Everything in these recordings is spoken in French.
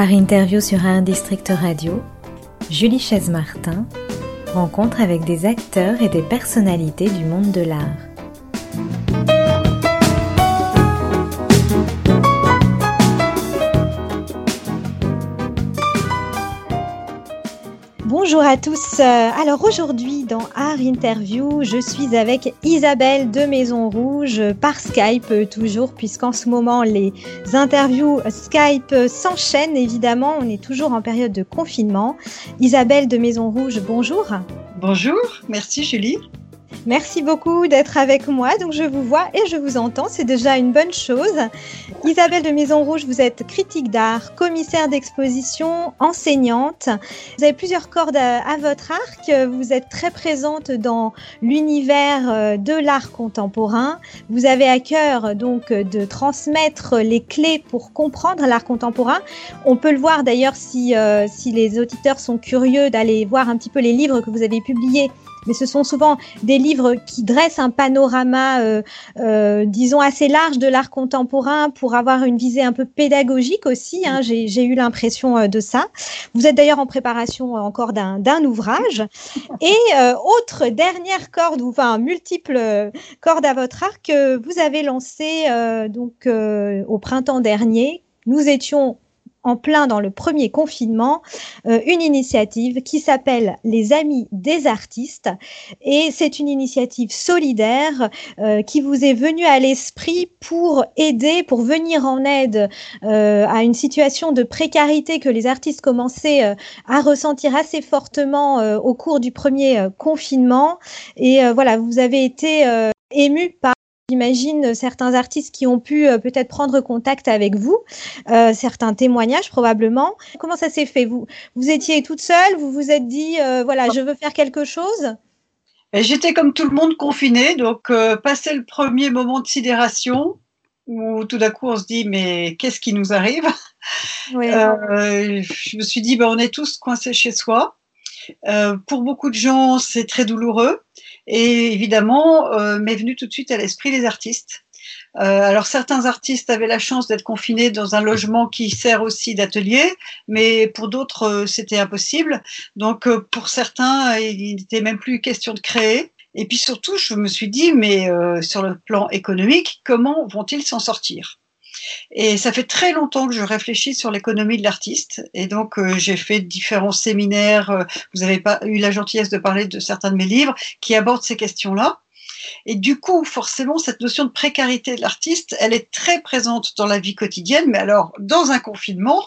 Art Interview sur un District Radio, Julie Chaise-Martin rencontre avec des acteurs et des personnalités du monde de l'art. Bonjour à tous. Euh, alors aujourd'hui dans Art Interview, je suis avec Isabelle de Maison Rouge par Skype toujours puisqu'en ce moment les interviews Skype s'enchaînent évidemment. On est toujours en période de confinement. Isabelle de Maison Rouge, bonjour. Bonjour, merci Julie. Merci beaucoup d'être avec moi. Donc je vous vois et je vous entends, c'est déjà une bonne chose. Isabelle de Maison Rouge, vous êtes critique d'art, commissaire d'exposition, enseignante. Vous avez plusieurs cordes à, votre arc. Vous êtes très présente dans l'univers euh, de l'art contemporain. Vous avez à cœur donc de transmettre les clés pour comprendre l'art contemporain. On peut le voir d'ailleurs si, euh, si les auditeurs sont curieux d'aller voir un petit peu les livres que vous avez publiés mais ce sont souvent des livres qui dressent un panorama, euh, euh, disons, assez large de l'art contemporain pour avoir une visée un peu pédagogique aussi. Hein. J'ai eu l'impression euh, de ça. Vous êtes d'ailleurs en préparation encore d'un ouvrage. Et autre dernière corde, ou enfin multiple corde à votre arc, vous avez lancé donc au printemps dernier. Nous étions en plein dans le premier confinement, euh, une initiative qui s'appelle Les Amis des artistes. Et c'est une initiative solidaire euh, qui vous est venue à l'esprit pour aider, pour venir en aide euh, à une situation de précarité que les artistes commençaient à ressentir assez fortement au cours du premier confinement. Et voilà, vous avez été ému par J'imagine certains artistes qui ont pu euh, peut-être prendre contact avec vous, euh, certains témoignages probablement. Comment ça s'est fait? Vous, vous étiez toute seule, vous vous êtes dit, euh, voilà, je veux faire quelque chose? J'étais comme tout le monde confinée, donc passé le premier moment de sidération, où tout d'un coup on se dit, mais qu'est-ce qui nous arrive? Je me suis dit, ben, on est tous coincés chez soi. pour beaucoup de gens, c'est très douloureux. Et évidemment, euh, m'est venu tout de suite à l'esprit les artistes. Euh, alors certains artistes avaient la chance d'être confinés dans un logement qui sert aussi d'atelier, mais pour d'autres euh, c'était impossible. Donc euh, pour certains, il n'était même plus question de créer. Et puis surtout, je me suis dit, mais euh, sur le plan économique, comment vont-ils s'en sortir? Et ça fait très longtemps que je réfléchis sur l'économie de l'artiste. Et donc, euh, j'ai fait différents séminaires. Euh, vous avez pas eu la gentillesse de parler de certains de mes livres qui abordent ces questions-là. Et du coup, forcément, cette notion de précarité de l'artiste, elle est très présente dans la vie quotidienne, mais alors, dans un confinement,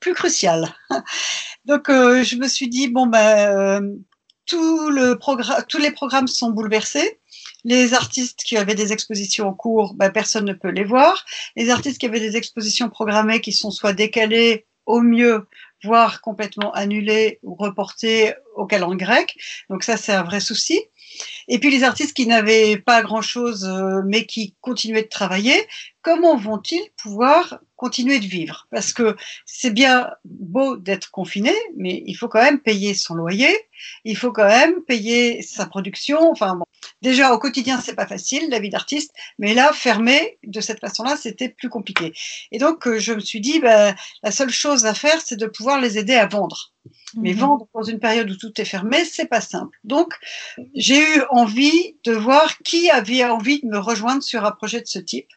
plus, crucial. Donc, euh, je me suis dit, bon, ben, tous les programmes sont bouleversés. Les artistes qui avaient des expositions en cours, ben, personne ne peut les voir. Les artistes qui avaient des expositions programmées qui sont soit décalées au mieux, voire complètement annulées ou reportées au calendrier grec. Donc ça, c'est un vrai souci. Et puis les artistes qui n'avaient pas grand-chose, euh, mais qui continuaient de travailler, comment vont-ils pouvoir continuer de vivre? Parce que c'est bien beau d'être confiné, mais il faut quand même payer son loyer, il faut quand même payer sa production. Enfin bon, déjà au quotidien c'est pas facile la vie d'artiste, mais là fermé de cette façon-là c'était plus compliqué. Et donc euh, je me suis dit, ben, la seule chose à faire c'est de pouvoir les aider à vendre. Mais mhm. vendre dans une période où tout est fermé, c'est pas simple. Donc, j'ai eu envie de voir qui avait envie de me rejoindre sur un projet de ce type.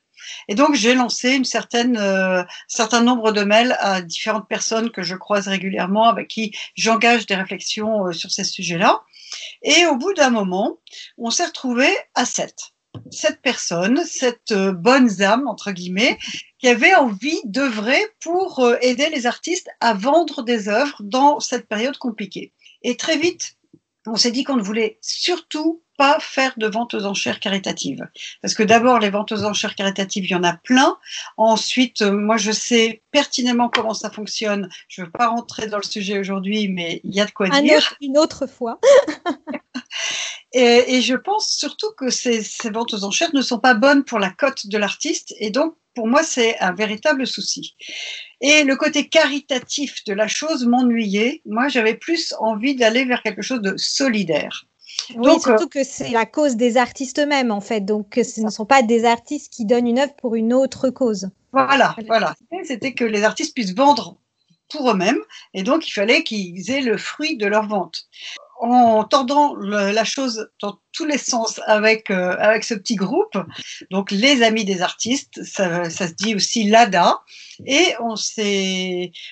Et donc, j'ai lancé une certaine, euh, certain nombre de mails à différentes personnes que je croise régulièrement, avec qui j'engage des réflexions euh, sur ces sujets-là. Et au bout d'un moment, on s'est retrouvé à sept. Sept personnes, cette euh, bonnes âmes, entre guillemets, qui avaient envie d'œuvrer pour euh, aider les artistes à vendre des œuvres dans cette période compliquée. Et très vite, on s'est dit qu'on ne voulait surtout pas faire de ventes aux enchères caritatives. Parce que d'abord, les ventes aux enchères caritatives, il y en a plein. Ensuite, euh, moi, je sais pertinemment comment ça fonctionne. Je ne veux pas rentrer dans le sujet aujourd'hui, mais il y a de quoi dire. une autre fois. et, et, je pense surtout que ces, ces ventes aux enchères ne sont pas bonnes pour la cote de l'artiste et donc pour moi, c'est un véritable souci. Et le côté caritatif de la chose m'ennuyait. Moi, j'avais plus envie d'aller vers quelque chose de solidaire. Oui, Donc, surtout que c'est la cause des artistes eux-mêmes, en fait. Donc, ce ne sont pas des artistes qui donnent une œuvre pour une autre cause. Voilà, voilà. C'était que les artistes puissent vendre pour eux-mêmes, et donc il fallait qu'ils aient le fruit de leur vente en tordant la chose dans tous les sens avec, euh, avec ce petit groupe, donc les amis des artistes, ça, ça se dit aussi l'ADA, et on,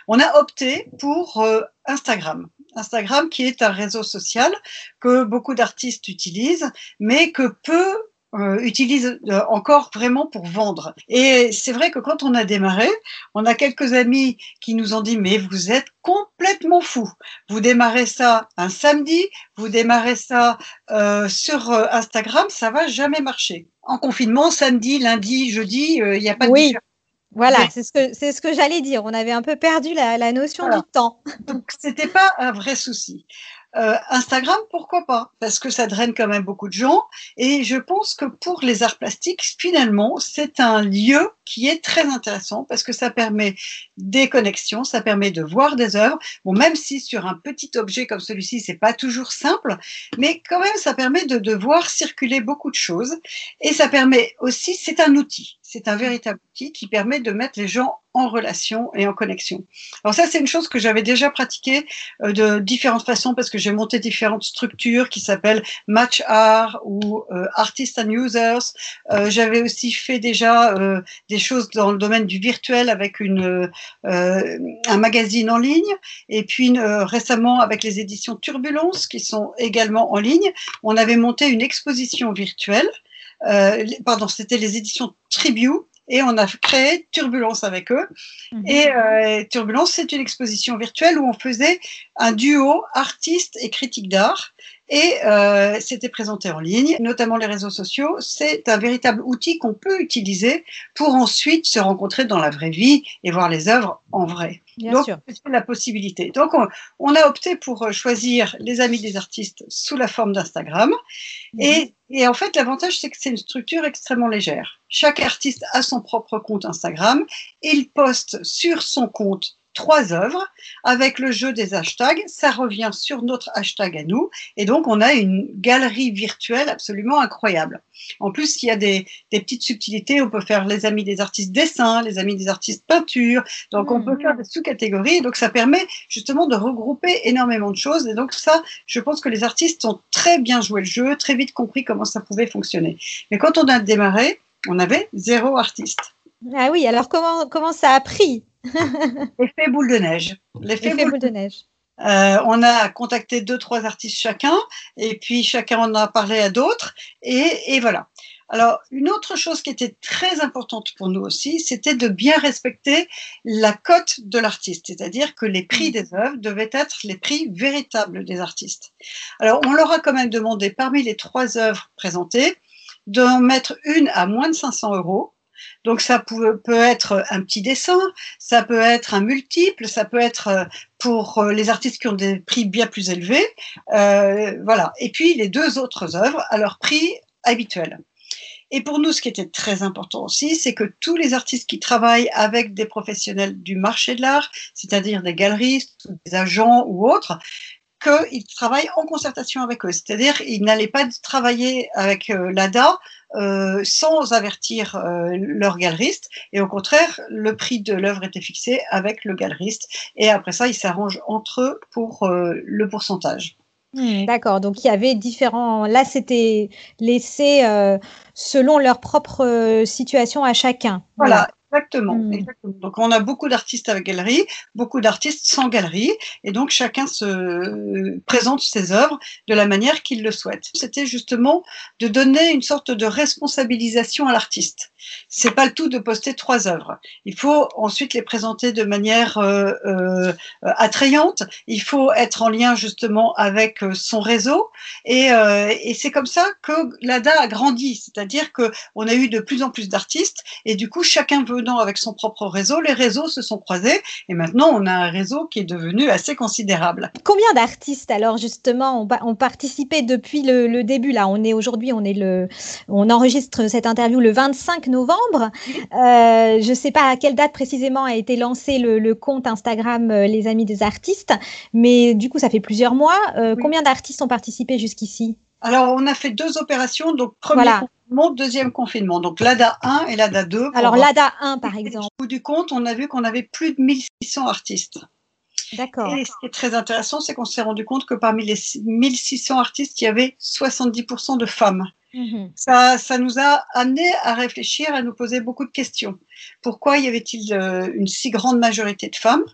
on a opté pour euh, Instagram. Instagram qui est un réseau social que beaucoup d'artistes utilisent, mais que peu euh, utilise euh, encore vraiment pour vendre. Et c'est vrai que quand on a démarré, on a quelques amis qui nous ont dit mais vous êtes complètement fou. Vous démarrez ça un samedi, vous démarrez ça euh, sur euh, Instagram, ça va jamais marcher. En confinement, samedi, lundi, jeudi, il n'y a pas de oui. Voilà, c'est ce que c'est ce que j'allais dire. On avait un peu perdu la, la notion du temps. Donc c'était pas un vrai souci. Euh, Instagram, pourquoi pas? Parce que ça draine quand même beaucoup de gens. Et je pense que pour les arts plastiques, finalement, c'est un lieu qui est très intéressant parce que ça permet des connexions, ça permet de voir des œuvres. Bon, même si sur un petit objet comme celui-ci, c'est pas toujours simple, mais quand même, ça permet de, de voir circuler beaucoup de choses. Et ça permet aussi, c'est un outil c'est un véritable outil qui permet de mettre les gens en relation et en connexion. Alors ça, c'est une chose que j'avais déjà pratiquée euh, de différentes façons parce que j'ai monté différentes structures qui s'appellent Match Art ou euh, Artists and Users. Euh, j'avais aussi fait déjà euh, des choses dans le domaine du virtuel avec un magazine en ligne et puis récemment avec les éditions Turbulence qui sont également en ligne, on avait monté une exposition virtuelle pardon, c'était les éditions Tribu, et on a créé Turbulence avec eux. Mmh. Et euh, Turbulence, c'est une exposition virtuelle où on faisait un duo artiste et critique d'art. Et euh, c'était présenté en ligne, notamment les réseaux sociaux. C'est un véritable outil qu'on peut utiliser pour ensuite se rencontrer dans la vraie vie et voir les œuvres en vrai. Bien Donc, c'est la possibilité. Donc, on, on, a opté pour euh, choisir les amis des artistes sous la forme d'Instagram. Mmh. Et, et, en fait, l'avantage, c'est que c'est une structure extrêmement légère. Chaque artiste a son propre compte Instagram. Il poste sur son compte trois œuvres avec le jeu des hashtags. Ça revient sur notre hashtag à nous. Et donc, on a une galerie virtuelle absolument incroyable. En plus, il y a des, des petites subtilités. On peut faire les amis des artistes dessin, les amis des artistes peinture. Donc, mmh. on peut faire des sous-catégories. Donc, ça permet justement de regrouper énormément de choses. Et donc, ça, je pense que les artistes ont très bien joué le jeu, très vite compris comment ça pouvait fonctionner. Mais quand on a démarré, on avait zéro artiste. Ah oui, alors comment, comment ça a pris? L'effet boule de neige. L'effet boule, boule de neige. Euh, on a contacté deux, trois artistes chacun, et puis chacun en a parlé à d'autres, et, et, voilà. Alors, une autre chose qui était très importante pour nous aussi, c'était de bien respecter la cote de l'artiste, c'est-à-dire que les prix des œuvres devaient être les prix véritables des artistes. Alors, on leur a quand même demandé, parmi les trois œuvres présentées, d'en mettre une à moins de 500 euros, donc ça peut, être un petit dessin, ça peut être un multiple, ça peut être pour les artistes qui ont des prix bien plus élevés. Euh, voilà. Et puis les deux autres œuvres à leur prix habituel. Et pour nous, ce qui était très important aussi, c'est que tous les artistes qui travaillent avec des professionnels du marché de l'art, c'est-à-dire des galeristes, des agents ou autres, qu'ils travaillent en concertation avec eux. C'est-à-dire qu'ils n'allaient pas travailler avec euh, l'ADA euh, sans avertir euh, leur galeriste. Et au contraire, le prix de l'œuvre était fixé avec le galeriste. Et après ça, ils s'arrangent entre eux pour euh, le pourcentage. Mmh, D'accord, donc il y avait différents. Là, c'était laissé euh, selon leur propre situation à chacun. Voilà, voilà. Exactement, mmh. exactement, Donc on a beaucoup d'artistes avec galerie, beaucoup d'artistes sans galerie, et donc chacun se présente ses œuvres de la manière qu'il le souhaite. C'était justement de donner une sorte de responsabilisation à l'artiste. C'est pas le tout de poster trois œuvres. Il faut ensuite les présenter de manière euh, euh, attrayante. Il faut être en lien justement avec euh, son réseau, et, euh, et c'est comme ça que l'ADA a grandi. C'est-à-dire que on a eu de plus en plus d'artistes, et du coup chacun veut avec son propre réseau, les réseaux se sont croisés et maintenant on a un réseau qui est devenu assez considérable. Combien d'artistes alors justement ont, ont, participé depuis le, le, début là? On est aujourd'hui, on est le, on enregistre cette interview le 25 novembre. Euh, je ne sais pas à quelle date précisément a été lancé le, le compte Instagram euh, Les Amis des Artistes, mais du coup ça fait plusieurs mois. Euh, oui. Combien d'artistes ont participé jusqu'ici? Alors, on a fait deux opérations. Donc, premier voilà. Confinement, deuxième confinement. Donc, l'ADA 1 et l'ADA 2. Alors, l'ADA 1, par exemple. Au bout du compte, on a vu qu'on avait plus de 1600 artistes. D'accord. Et ce qui est très intéressant, c'est qu'on s'est rendu compte que parmi les 1600 artistes, il y avait 70% de femmes. Mhm. Ça, ça nous a amené à réfléchir, à nous poser beaucoup de questions. Pourquoi y avait-il euh, une si grande majorité de femmes?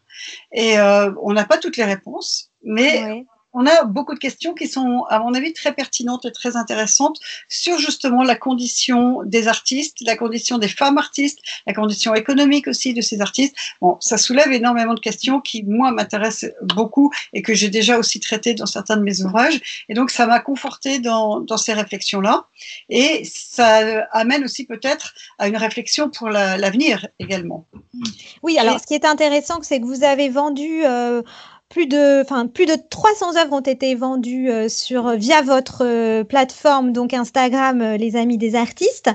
Et euh, on n'a pas toutes les réponses, mais on a beaucoup de questions qui sont, à mon avis, très pertinentes et très intéressantes sur justement la condition des artistes, la condition des femmes artistes, la condition économique aussi de ces artistes. Bon, ça soulève énormément de questions qui, moi, m'intéressent beaucoup et que j'ai déjà aussi traitées dans certains de mes ouvrages. Et donc, ça m'a conforté dans, dans ces réflexions-là. Et ça amène aussi peut-être à une réflexion pour l'avenir également. Oui, alors, ce qui est intéressant, c'est que vous avez vendu... Euh, plus de, enfin, plus de 300 œuvres ont été vendues euh, sur, via votre euh, plateforme, donc Instagram, euh, les amis des artistes.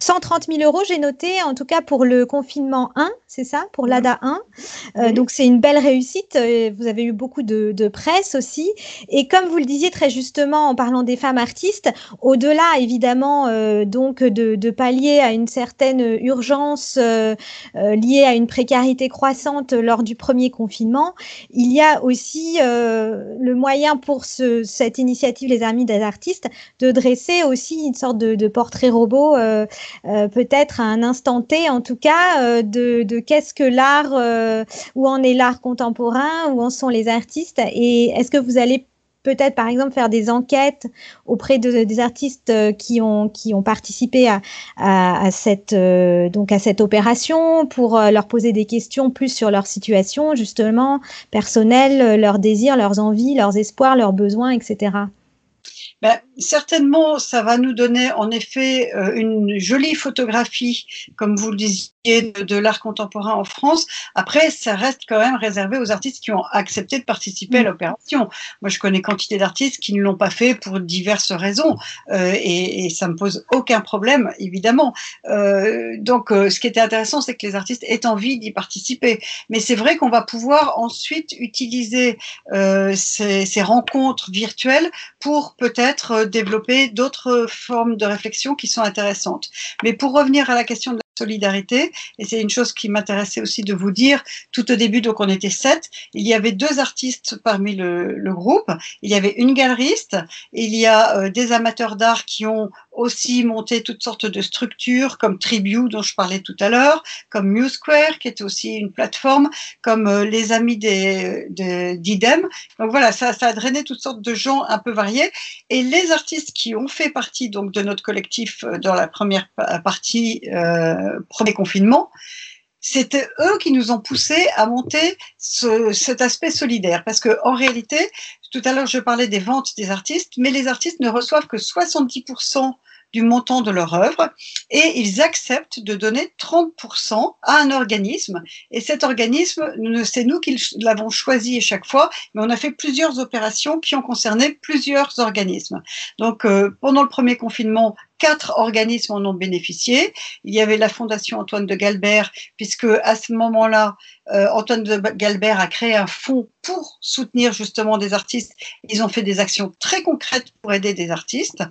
130 000 euros, j'ai noté, en tout cas pour le confinement 1, c'est ça, pour l'ADA 1. Donc c'est une belle réussite. Vous avez eu beaucoup de, de, presse aussi. Et comme vous le disiez très justement en parlant des femmes artistes, au-delà évidemment donc de, de, pallier à une certaine urgence liée à une précarité croissante lors du premier confinement, il y a aussi euh, le moyen pour cette initiative Les Amis des artistes de dresser aussi une sorte de, portrait robot, euh, euh, peut-être à un instant T en tout cas, de, de qu'est-ce que l'art, où en est l'art contemporain, où en sont les artistes, et est-ce que vous allez peut-être par exemple faire des enquêtes auprès de, des artistes euh, qui ont, participé à, cette, euh, à cette opération pour euh, leur poser des questions plus sur leur situation justement personnelle, leurs désirs, leurs envies, leurs espoirs, leurs besoins, etc. Ben, certainement, ça va nous donner en effet une jolie photographie, comme vous le disiez, de, l'art contemporain en France. Après, ça reste quand même réservé aux artistes qui ont accepté de participer à mm. l'opération. Moi, je connais quantité d'artistes qui ne l'ont pas fait pour diverses raisons, euh, et, et, ça me pose aucun problème, évidemment. Euh, donc, euh, ce qui était intéressant, c'est que les artistes aient envie d'y participer. Mais c'est vrai qu'on va pouvoir ensuite utiliser euh, ces, ces, rencontres virtuelles pour peut-être euh, développer d'autres formes de réflexion qui sont intéressantes. Mais pour revenir à la question de solidarité. Et c'est une chose qui m'intéressait aussi de vous dire. Tout au début, donc on était sept. Il y avait deux artistes parmi le, le groupe. Il y avait une galeriste. Il y a euh, des amateurs d'art qui ont aussi monté toutes sortes de structures comme Tribute dont je parlais tout à l'heure, comme Muse Square qui était aussi une plateforme, comme euh, les amis des d'IDEM. Donc voilà, ça, a drainé toutes sortes de gens un peu variés. Et les artistes qui ont fait partie donc de notre collectif euh, dans la première partie euh, premier confinement, c'était eux qui nous ont poussé à monter ce, cet aspect solidaire. Parce que en réalité, tout à l'heure, je parlais des ventes des artistes, mais les artistes ne reçoivent que 70% du montant de leur œuvre et ils acceptent de donner 30% à un organisme. Et cet organisme, c'est nous qui l'avons choisi à chaque fois, mais on a fait plusieurs opérations qui ont concerné plusieurs organismes. Donc, euh, pendant le premier confinement, quatre organismes en ont bénéficié. Il y avait la Fondation Antoine de Galbert, puisque à ce moment-là, euh, Antoine de Galbert a créé un fonds pour soutenir justement des artistes. Ils ont fait des actions très concrètes pour aider des artistes.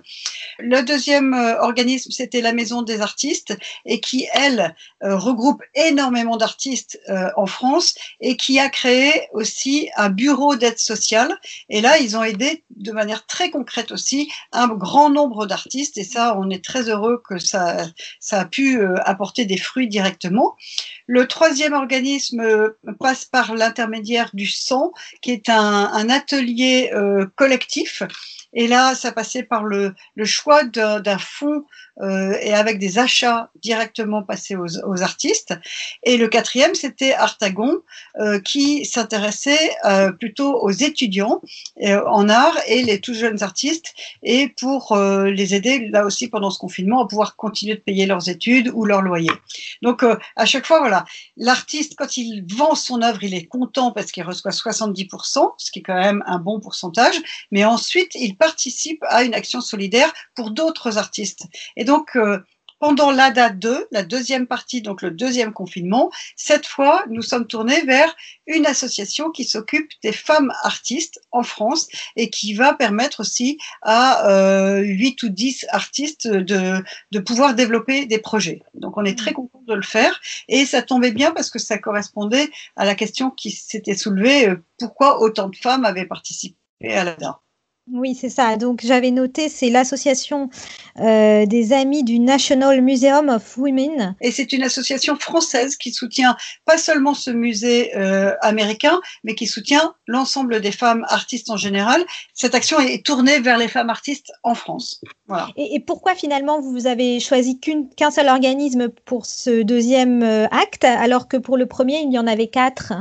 Le deuxième euh, organisme, c'était la Maison des artistes, et qui, elle, euh, regroupe énormément d'artistes en France, et qui a créé aussi un bureau d'aide sociale. Et là, ils ont aidé de manière très concrète aussi un grand nombre d'artistes, et ça, on est très heureux que ça, ça a pu euh, apporter des fruits directement. Le troisième organisme euh, passe par l'intermédiaire du qui est un, un atelier euh, collectif. Et là, ça passait par le, le choix d'un fonds euh, et avec des achats directement passés aux, artistes. Et le quatrième, c'était Artagon, euh, qui s'intéressait euh, plutôt aux étudiants en art et les tout jeunes artistes, et pour les aider là aussi pendant ce confinement à pouvoir continuer de payer leurs études ou leur loyer. Donc à chaque fois, voilà, l'artiste quand il vend son œuvre, il est content parce qu'il reçoit 70%, ce qui est quand même un bon pourcentage, mais ensuite il participe à une action solidaire pour d'autres artistes. Donc, euh, pendant l'ADA 2, la deuxième partie, donc le deuxième confinement, cette fois, nous sommes tournés vers une association qui s'occupe des femmes artistes en France et qui va permettre aussi à euh, 8 ou 10 artistes de, de pouvoir développer des projets. Donc on est très content de le faire et ça tombait bien parce que ça correspondait à la question qui s'était soulevée, euh, pourquoi autant de femmes avaient participé à l'ADA. Oui, c'est ça. Donc, j'avais noté, c'est l'association euh, des amis du National Museum of Women. Et c'est une association française qui soutient pas seulement ce musée euh, américain, mais qui soutient l'ensemble des femmes artistes en général. Cette action est tournée vers les femmes artistes en France. Voilà. Et, et pourquoi finalement vous avez choisi qu'un seul organisme pour ce deuxième euh, acte, alors que pour le premier, il y en avait quatre?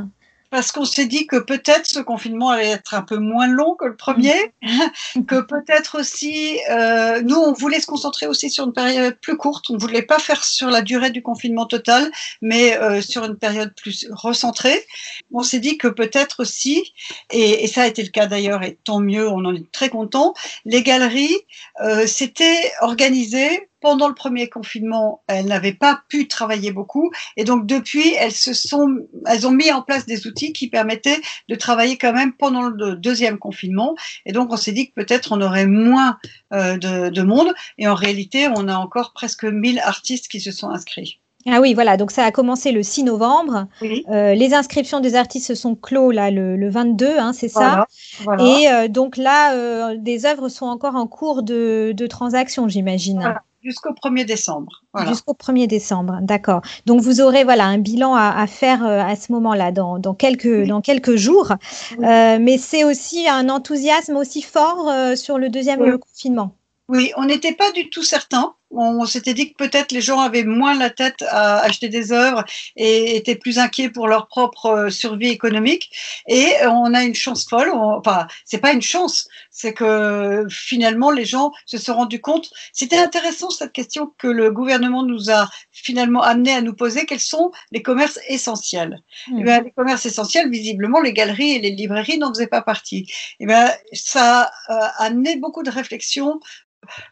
Parce qu'on s'est dit que peut-être ce confinement allait être un peu moins long que le premier, que peut-être aussi, euh, nous, on voulait se concentrer aussi sur une période plus courte, on ne voulait pas faire sur la durée du confinement total, mais euh, sur une période plus recentrée. On s'est dit que peut-être aussi, et, et, ça a été le cas d'ailleurs, et tant mieux, on en est très content, les galeries euh, s'étaient organisées pendant le premier confinement, elles n'avaient pas pu travailler beaucoup et donc depuis, elles se sont, elles ont mis en place des outils qui permettaient de travailler quand même pendant le deuxième confinement. Et donc, on s'est dit que peut-être on aurait moins euh, de, de, monde et en réalité, on a encore presque 1000 artistes qui se sont inscrits. Ah oui, voilà, donc ça a commencé le 6 novembre. Oui. Euh, les inscriptions des artistes se sont clos là le, le 22, hein, c'est ça. Voilà, voilà. Et euh, donc là, des œuvres sont encore en cours de, de transaction, j'imagine. Voilà jusqu'au 1er décembre. Voilà. Jusqu'au 1er décembre, d'accord. Donc vous aurez voilà un bilan à, à faire euh, à ce moment-là, dans, dans, quelques, oui. dans quelques jours. Oui. Euh, mais c'est aussi un enthousiasme aussi fort euh, sur le deuxième oui. confinement. Oui, on n'était pas du tout certain on s'était dit que peut-être les gens avaient moins la tête à acheter des œuvres et étaient plus inquiets pour leur propre euh, survie économique. Et on a une chance folle. On, enfin, c'est pas une chance, c'est que finalement les gens se sont rendus compte. C'était intéressant cette question que le gouvernement nous a finalement amené à nous poser. Quels sont les commerces essentiels mmh. et bien, Les commerces essentiels, visiblement, les galeries et les librairies n'en faisaient pas partie. Et bien, ça a amené beaucoup de réflexions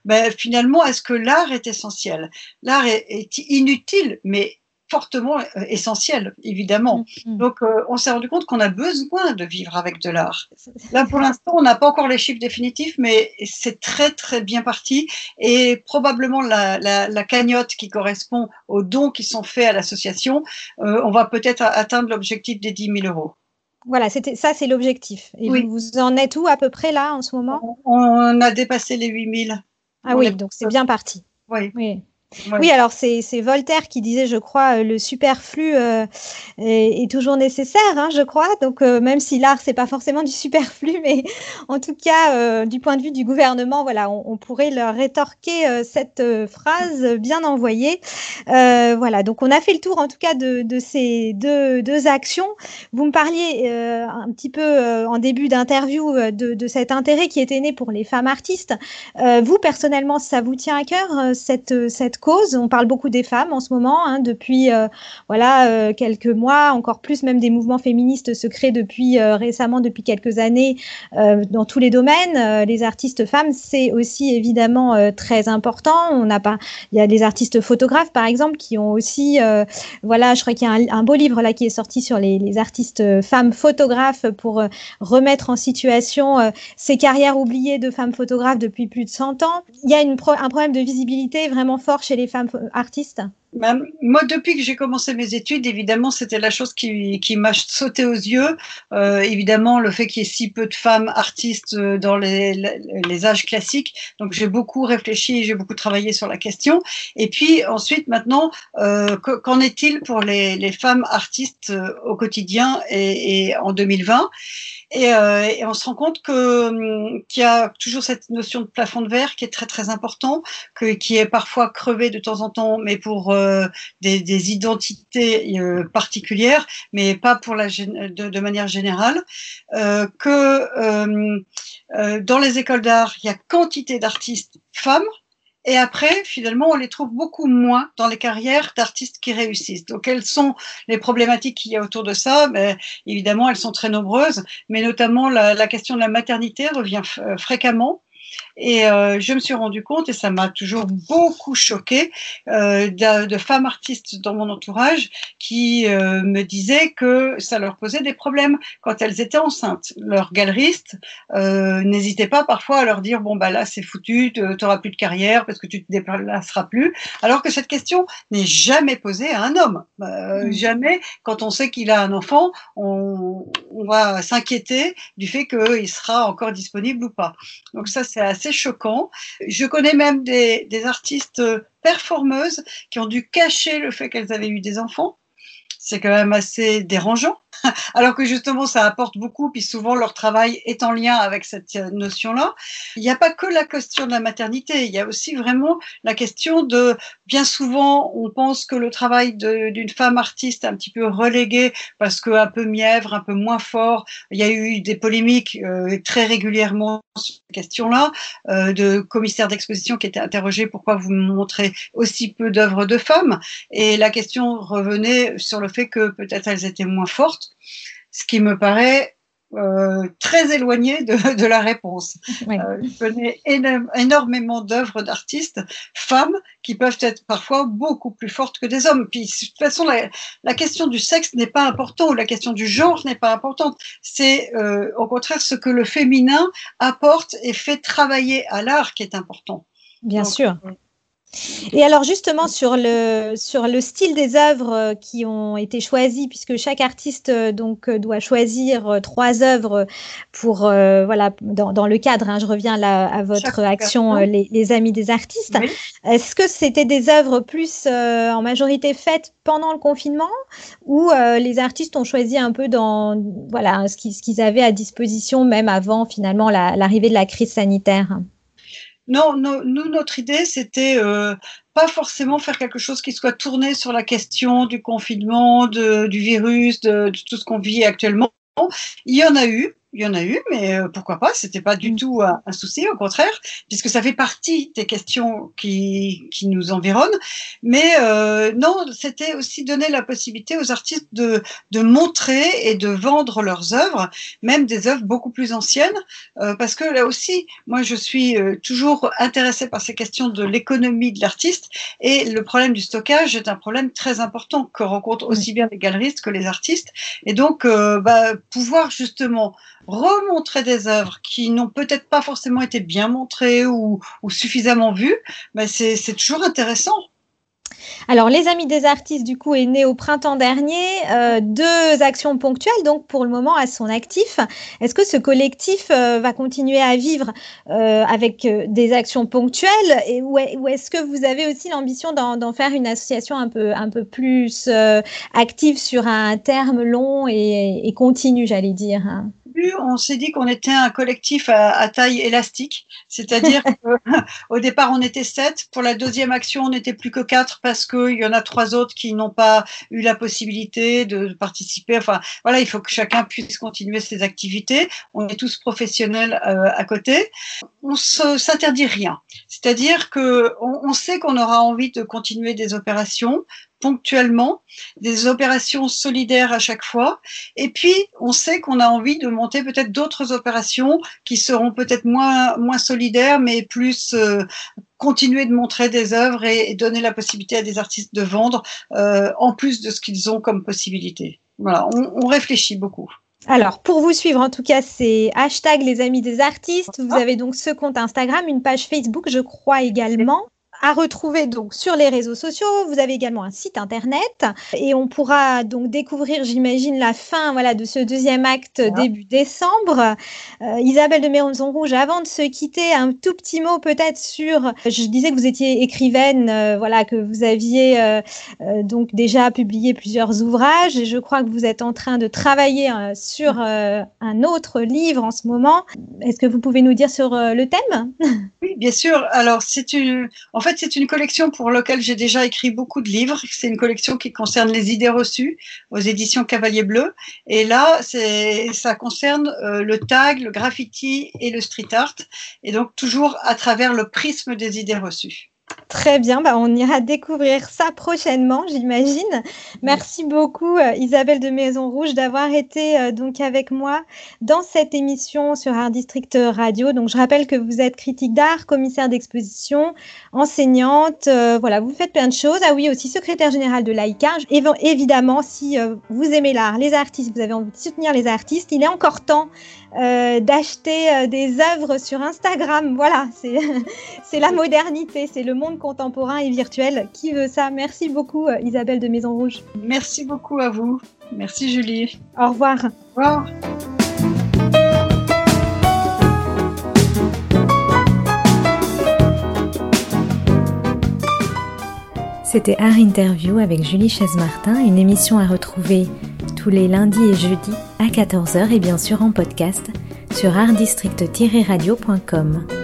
ben, finalement, est-ce que l'art est essentiel L'art est, est, inutile, mais fortement euh, essentiel, évidemment. Mmh. Donc, euh, on s'est rendu compte qu'on a besoin de vivre avec de l'art. Là, pour l'instant, on n'a pas encore les chiffres définitifs, mais c'est très, très bien parti. Et probablement la, la, la, cagnotte qui correspond aux dons qui sont faits à l'association, euh, on va peut-être atteindre l'objectif des 10 000 euros. Voilà, c'était ça, c'est l'objectif. Et oui. vous, en êtes où à peu près là en ce moment? On a dépassé les 8000. Ah on oui, donc c'est bien parti. Oui. oui. Oui, alors c'est Voltaire qui disait, je crois, euh, le superflu euh, est, toujours nécessaire, hein, je crois. Donc euh, même si l'art c'est pas forcément du superflu, mais en tout cas du point de vue du gouvernement, voilà, on, pourrait leur rétorquer cette phrase bien envoyée. voilà, donc on a fait le tour en tout cas de, ces deux, deux, actions. Vous me parliez un petit peu en début d'interview de, de, cet intérêt qui était né pour les femmes artistes. vous personnellement, ça vous tient à cœur cette cette cause. On parle beaucoup des femmes en ce moment, hein, depuis euh, voilà euh, quelques mois, encore plus même des mouvements féministes se créent depuis euh, récemment, depuis quelques années, dans tous les domaines. Les artistes femmes, c'est aussi évidemment très important. On n'a pas, il y a des artistes photographes par exemple qui ont aussi, voilà, je crois qu'il y a un, beau livre là qui est sorti sur les, artistes femmes photographes pour remettre en situation ces carrières oubliées de femmes photographes depuis plus de 100 ans. Il y a un problème de visibilité vraiment fort chez les femmes artistes? Moi, depuis que j'ai commencé mes études, évidemment, c'était la chose qui, m'a sauté aux yeux. Euh, évidemment, le fait qu'il y ait si peu de femmes artistes euh, dans les, âges classiques. Donc, j'ai beaucoup réfléchi, j'ai beaucoup travaillé sur la question. Et puis, ensuite, maintenant, euh, qu'en est-il pour les, femmes artistes au quotidien et, en 2020 et, on se rend compte hum, qu'il y a toujours cette notion de plafond de verre qui est très très important, qui est parfois crevé de temps en temps, mais pour euh, des, identités euh, particulières, mais pas pour la de, manière générale. Euh, que dans les écoles d'art, il y a quantité d'artistes femmes et après, finalement, on les trouve beaucoup moins dans les carrières d'artistes qui réussissent. Donc, quelles sont les problématiques qu'il y a autour de ça? Ben, Évidemment, elles sont très nombreuses, mais notamment la, question de la maternité revient fréquemment. Et euh, je me suis rendu compte, et ça m'a toujours beaucoup choqué, euh, de, de, femmes artistes dans mon entourage qui euh, me disaient que ça leur posait des problèmes quand elles étaient enceintes. Leurs galeristes euh, n'hésitaient pas parfois à leur dire bon bah là c'est foutu, tu n'auras plus de carrière parce que tu te déplaceras plus. Alors que cette question n'est jamais posée à un homme. Euh, mmh. Jamais quand on sait qu'il a un enfant, on, on va s'inquiéter du fait qu'il sera encore disponible ou pas. Donc ça c'est assez choquant. Je connais même des, des artistes performeuses qui ont dû cacher le fait qu'elles avaient eu des enfants. C'est quand même assez dérangeant. alors que justement ça apporte beaucoup, puis souvent leur travail est en lien avec cette euh, notion-là. Il n'y a pas que la question de la maternité, il y a aussi vraiment la question de, bien souvent, on pense que le travail d'une femme artiste est un petit peu relégué parce qu'un peu mièvre, un peu moins fort. Il y a eu des polémiques euh, très régulièrement sur cette question-là, euh, de commissaires d'exposition qui étaient interrogés pourquoi vous montrez aussi peu d'œuvres de femmes? Et la question revenait sur le fait que peut-être elles étaient moins fortes ce qui me paraît euh, très éloigné de, de la réponse. Oui. Euh, je connais énormément d'œuvres d'artistes, femmes, qui peuvent être parfois beaucoup plus fortes que des hommes. Puis, de toute façon, la, la question du sexe n'est pas importante, ou la question du genre n'est pas importante. C'est euh, au contraire ce que le féminin apporte et fait travailler à l'art qui est important. Bien Donc, sûr. Et alors justement sur le, sur le style des œuvres euh, qui ont été choisies, puisque chaque artiste euh, donc euh, doit choisir trois œuvres pour euh, voilà dans, dans, le cadre. Hein, je reviens là à votre chaque action les, les, amis des artistes. Oui. Est-ce que c'était des œuvres plus euh, en majorité faites pendant le confinement ou euh, les artistes ont choisi un peu dans voilà ce qu'ils qu avaient à disposition même avant finalement l'arrivée la, de la crise sanitaire? Non, no, nous, notre idée, c'était euh, pas forcément faire quelque chose qui soit tourné sur la question du confinement, du virus, de tout ce qu'on vit actuellement. Il y en a eu, il y en a eu, mais euh, pourquoi pas C'était pas du mm. tout un, un, souci, au contraire, puisque ça fait partie des questions qui, qui nous environnent. Mais euh, non, c'était aussi donner la possibilité aux artistes de, de montrer et de vendre leurs œuvres, même des œuvres beaucoup plus anciennes, euh, parce que là aussi, moi, je suis euh, toujours intéressée par ces questions de l'économie de l'artiste, et le problème du stockage est un problème très important que rencontrent aussi bien les galeristes que les artistes, et donc euh, bah, pouvoir justement remontrer des œuvres qui n'ont peut-être pas forcément été bien montrées ou, suffisamment vues, c'est toujours intéressant. Alors, les Amis des artistes, du coup, est né au printemps dernier. Euh, deux actions ponctuelles, donc pour le moment, à son actif. Est-ce que ce collectif euh, va continuer à vivre euh, avec des actions ponctuelles? Et, ou, est-ce que vous avez aussi l'ambition d'en faire une association un peu, un peu plus active sur un terme long et, et continu, j'allais dire hein? Début, on s'est dit qu'on était un collectif à, à taille élastique, c'est-à-dire qu'au départ, on était sept. Pour la deuxième action, on n'était plus que quatre parce qu'il y en a trois autres qui n'ont pas eu la possibilité de participer. Enfin, voilà, il faut que chacun puisse continuer ses activités. On est tous professionnels euh, à côté. On s'interdit rien. C'est-à-dire que on, on sait qu'on aura envie de continuer des opérations ponctuellement, des opérations solidaires à chaque fois. Et puis, on sait qu'on a envie de monter peut-être d'autres opérations qui seront peut-être moins, moins solidaires, mais plus euh, continuer de montrer des œuvres et, et, donner la possibilité à des artistes de vendre euh, en plus de ce qu'ils ont comme possibilité. Voilà, on, on réfléchit beaucoup. Alors, pour vous suivre, en tout cas, c'est hashtag les amis des artistes. Vous avez donc ce compte Instagram, une page Facebook, je crois également à retrouver donc sur les réseaux sociaux. Vous avez également un site internet et on pourra donc découvrir, j'imagine, la fin voilà de ce deuxième acte voilà. début décembre. Euh, Isabelle de Méronzon Rouge, avant de se quitter, un tout petit mot peut-être sur. Je disais que vous étiez écrivaine, euh, voilà, que vous aviez euh, donc déjà publié plusieurs ouvrages et je crois que vous êtes en train de travailler sur euh, un autre livre en ce moment. Est-ce que vous pouvez nous dire sur le thème? Oui, bien sûr. Alors c'est une, en fait c'est une collection pour laquelle j'ai déjà écrit beaucoup de livres. C'est une collection qui concerne les idées reçues aux éditions Cavalier Bleu. Et là, ça concerne euh, le tag, le graffiti et le street art. Et donc, toujours à travers le prisme des idées reçues. Très bien, bah on ira découvrir ça prochainement, j'imagine. Merci beaucoup euh, Isabelle de Maison Rouge d'avoir été euh, donc avec moi dans cette émission sur Art District Radio. Donc je rappelle que vous êtes critique d'art, commissaire d'exposition, enseignante, euh, voilà, vous faites plein de choses. Ah oui, aussi secrétaire générale de l'AICA. Évidemment, si vous aimez l'art, les artistes, vous avez envie de soutenir les artistes, il est encore temps d'acheter des œuvres sur Instagram. Voilà, c'est la modernité, c'est le monde contemporain et virtuel. Qui veut ça? Merci beaucoup euh, Isabelle de Maison Rouge. Merci beaucoup à vous. Merci Julie. Au revoir. Au revoir. C'était Art Interview avec Julie Chaise-Martin, une émission à retrouver tous les lundis et jeudis à 14h et bien sûr en podcast sur artdistrict-radio.com.